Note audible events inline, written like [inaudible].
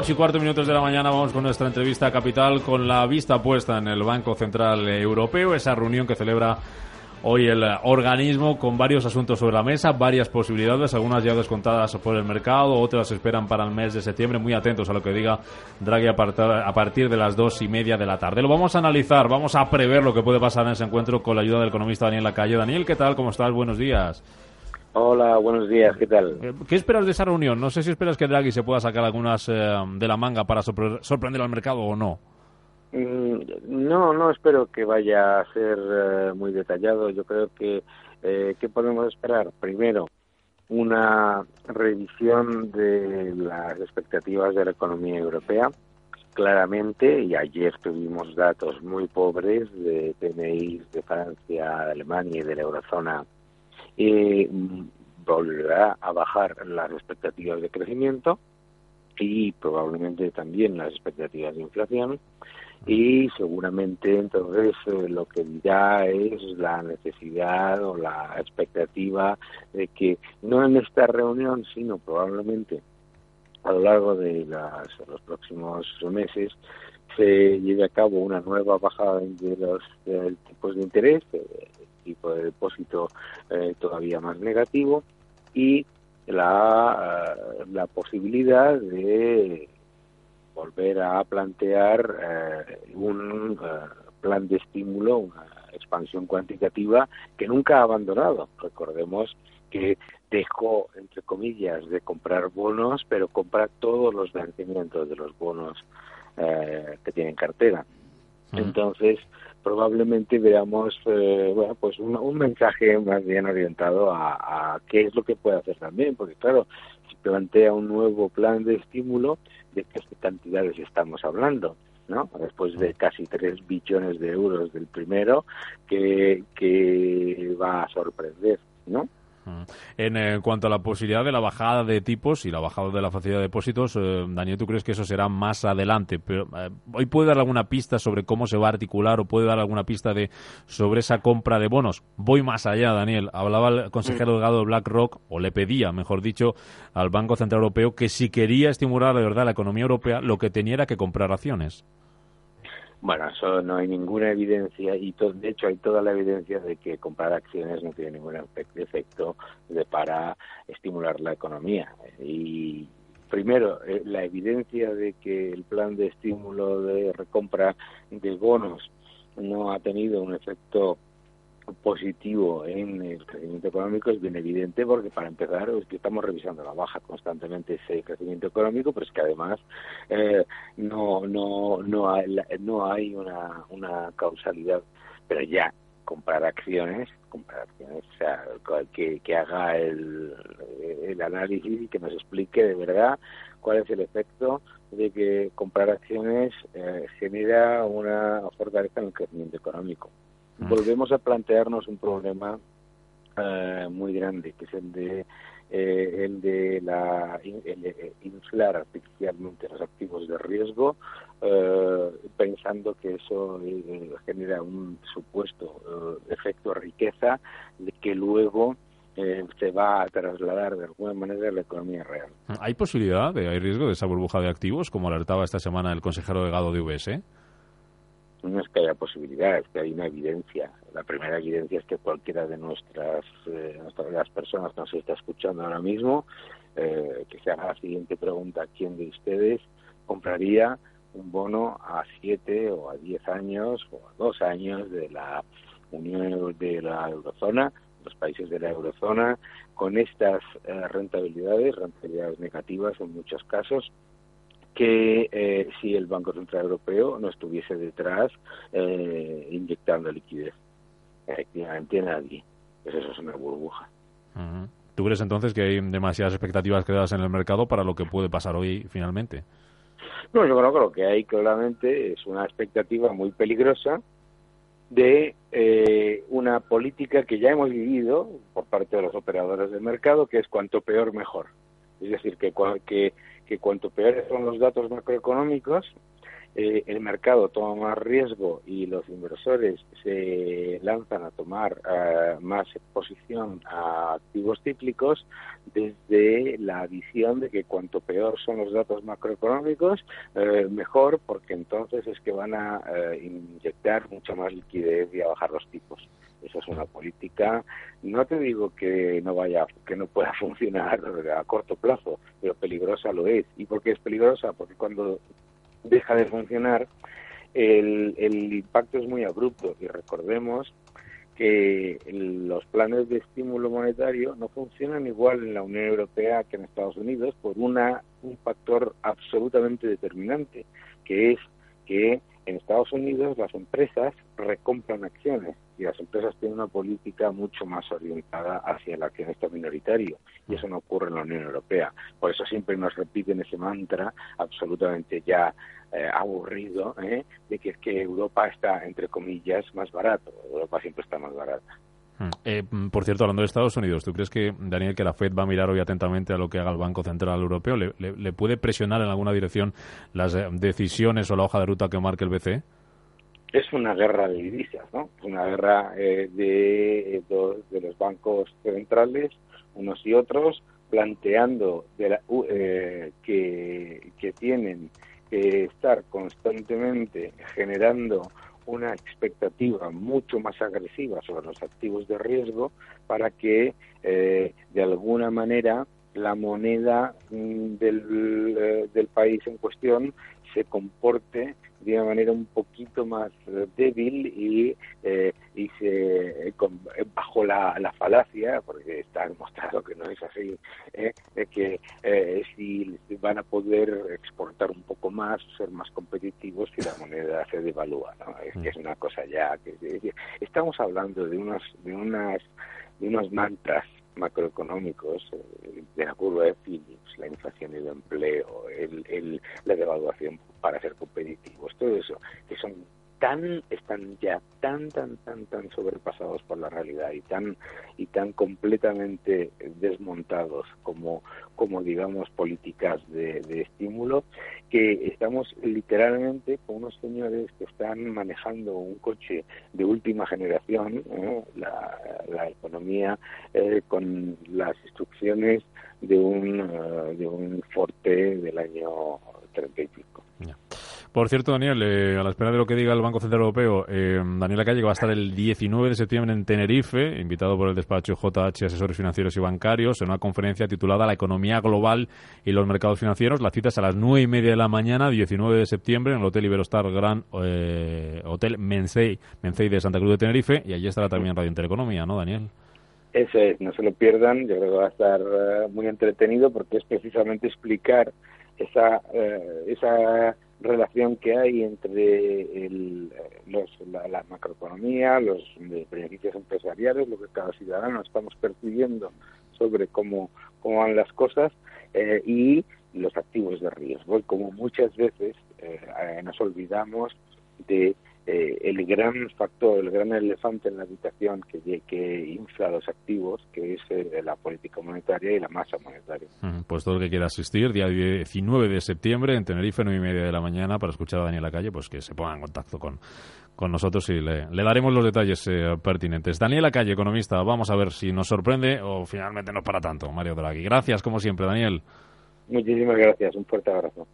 8 y cuarto minutos de la mañana vamos con nuestra entrevista capital con la vista puesta en el Banco Central Europeo, esa reunión que celebra hoy el organismo con varios asuntos sobre la mesa, varias posibilidades, algunas ya descontadas por el mercado, otras esperan para el mes de septiembre. Muy atentos a lo que diga Draghi a partir de las dos y media de la tarde. Lo vamos a analizar, vamos a prever lo que puede pasar en ese encuentro con la ayuda del economista Daniel Lacalle. Daniel, ¿qué tal? ¿Cómo estás? Buenos días. Hola, buenos días, ¿qué tal? Eh, ¿Qué esperas de esa reunión? No sé si esperas que Draghi se pueda sacar algunas eh, de la manga para sorprender al mercado o no. Mm, no, no espero que vaya a ser eh, muy detallado. Yo creo que eh, ¿qué podemos esperar? Primero, una revisión de las expectativas de la economía europea. Claramente, y ayer tuvimos datos muy pobres de PMI de Francia, de Alemania y de la eurozona, y volverá a bajar las expectativas de crecimiento y probablemente también las expectativas de inflación. Y seguramente entonces eh, lo que dirá es la necesidad o la expectativa de que no en esta reunión sino probablemente a lo largo de los próximos meses se lleve a cabo una nueva bajada de los tipos de interés, tipo de depósito eh, todavía más negativo y la, eh, la posibilidad de volver a plantear eh, un eh, plan de estímulo, una expansión cuantitativa que nunca ha abandonado. Recordemos que dejó, entre comillas, de comprar bonos, pero compra todos los vencimientos de los bonos eh, que tienen cartera. Entonces, probablemente veamos bueno, pues un, mensaje más bien orientado a, a, qué es lo que puede hacer también, porque claro, si plantea un nuevo plan de estímulo, de qué cantidades estamos hablando. ¿no? Después de casi 3 billones de euros del primero, que, que va a sorprender, ¿no? En eh, cuanto a la posibilidad de la bajada de tipos y la bajada de la facilidad de depósitos, eh, Daniel, ¿tú crees que eso será más adelante? Pero eh, hoy puede dar alguna pista sobre cómo se va a articular o puede dar alguna pista de sobre esa compra de bonos. Voy más allá, Daniel. Hablaba el consejero delegado de BlackRock o le pedía, mejor dicho, al Banco Central Europeo que si quería estimular de verdad la economía europea, lo que tenía era que comprar acciones. Bueno, eso no hay ninguna evidencia y de hecho hay toda la evidencia de que comprar acciones no tiene ningún efecto de para estimular la economía. Y primero, eh, la evidencia de que el plan de estímulo de recompra de bonos no ha tenido un efecto positivo en el crecimiento económico es bien evidente porque para empezar es que estamos revisando la baja constantemente ese crecimiento económico pero es que además eh, no no no hay no hay una, una causalidad. Pero ya comprar acciones comprar acciones o sea que, que haga el, el análisis y que nos explique de verdad cuál es el efecto de que comprar acciones eh, genera una fortaleza en el crecimiento económico volvemos a plantearnos un problema eh, muy grande, que es el de eh, el de la eh, inflar artificialmente los activos de riesgo, pensando que eso genera un supuesto efecto riqueza de que luego se va a trasladar de alguna manera a la economía real. ¿Hay posibilidad, de, hay riesgo de esa burbuja de activos, como alertaba esta semana el consejero delegado de UBS? No es que haya posibilidad, es que hay una evidencia. La primera evidencia es que cualquiera de nuestras, eh, las personas que nos está escuchando ahora mismo, eh, que se haga la siguiente pregunta, ¿quién de ustedes compraría un bono a siete o a diez años o a dos años de la Unión de la Eurozona, los países de la Eurozona, con estas eh, rentabilidades, rentabilidades negativas en muchos casos, que eh, si el Banco Central Europeo no estuviese detrás eh, inyectando liquidez. Efectivamente nadie. Pues eso es una burbuja. ¿Tú crees entonces que hay demasiadas expectativas creadas en el mercado para lo que puede pasar hoy finalmente? No, yo creo que lo que hay claramente es una expectativa muy peligrosa de eh, una política que ya hemos vivido por parte de los operadores del mercado, que es cuanto peor mejor. Es decir, que, que que cuanto peores son los datos macroeconómicos eh, el mercado toma más riesgo y los inversores se lanzan a tomar eh, más exposición a activos cíclicos desde la visión de que cuanto peor son los datos macroeconómicos, eh, mejor, porque entonces es que van a inyectar mucha más liquidez y a bajar los tipos. Esa es una política, no te digo que no vaya, que no pueda [laughs] funcionar a corto plazo, pero peligrosa lo es. ¿Y por qué es peligrosa? Porque cuando deja de funcionar, el, el impacto es muy abrupto y recordemos que los planes de estímulo monetario no funcionan igual en la Unión Europea que en Estados Unidos por una, un factor absolutamente determinante, que es que en Estados Unidos las empresas recompran acciones y las empresas tienen una política mucho más orientada hacia el accionista minoritario y eso no ocurre en la Unión Europea. Por eso siempre nos repiten ese mantra absolutamente ya eh, aburrido ¿eh? de que es que Europa está, entre comillas, más barato. Europa siempre está más barata. Hmm. Eh, por cierto, hablando de Estados Unidos, ¿tú crees que, Daniel, que la Fed va a mirar hoy atentamente a lo que haga el Banco Central Europeo? ¿Le, puede presionar en alguna dirección las decisiones o la hoja de ruta que marque el BCE? es una guerra de divisas, ¿no? Una guerra eh, de, de, los bancos centrales, unos y otros, planteando de eh, que, que tienen que estar constantemente generando una expectativa mucho más agresiva sobre los activos de riesgo para que eh, de alguna manera la moneda mm, del, del país en cuestión se comporte de una manera un poquito más eh, débil y, eh, y se, eh, bajo la, la, falacia, porque está demostrado que no es así, eh, que si van a poder exportar un poco más, ser más competitivos si la moneda se devalúa. ¿no? Es que es una cosa ya que estamos hablando de unas de unas de unos mantras macroeconómicos eh, de la curva de Phillips, la inflación y el empleo, el, la devaluación para ser competitivos, todo eso, tan están ya tan tan tan tan sobrepasados por la realidad y tan y tan completamente desmontados como como digamos políticas de, estímulo que estamos literalmente con unos señores que están manejando un coche de última generación la, la, economía eh, con las instrucciones de un eh, de un Forte del año treinta y pico por cierto, Daniel, eh, a la espera de lo que diga el Banco Central Europeo, eh, Daniel Calle va a estar el 19 de septiembre en Tenerife, invitado por el despacho JH Asesores Financieros y Bancarios, en una conferencia titulada La economía global y los mercados financieros. La cita es a las nueve y media de la mañana, 19 de septiembre, en el Hotel Iberostar Gran eh, Hotel Mensei, Mensei de Santa Cruz de Tenerife, y allí estará también Radio Intereconomía, ¿no, Daniel? Eso es, no se lo pierdan, yo creo que va a estar eh, muy entretenido porque es precisamente explicar esa, esa relación que hay entre el, los, la, macroeconomía, los beneficios empresariales, lo que cada ciudadano estamos percibiendo sobre cómo, cómo van las cosas eh, y los activos de riesgo. Y como muchas veces eh, nos olvidamos de eh, el gran factor, el gran elefante en la habitación que, que infla los activos, que es eh, la política monetaria y la masa monetaria. Pues todo el que quiera asistir, día 19 de septiembre en Tenerife, 9 y media de la mañana, para escuchar a Daniel Calle, pues que se ponga en contacto con, con nosotros y le, daremos los detalles eh, pertinentes. Daniel Calle, economista, vamos a ver si nos sorprende o finalmente no para tanto, Mario Draghi. Gracias, como siempre, Daniel. Muchísimas gracias, un fuerte abrazo.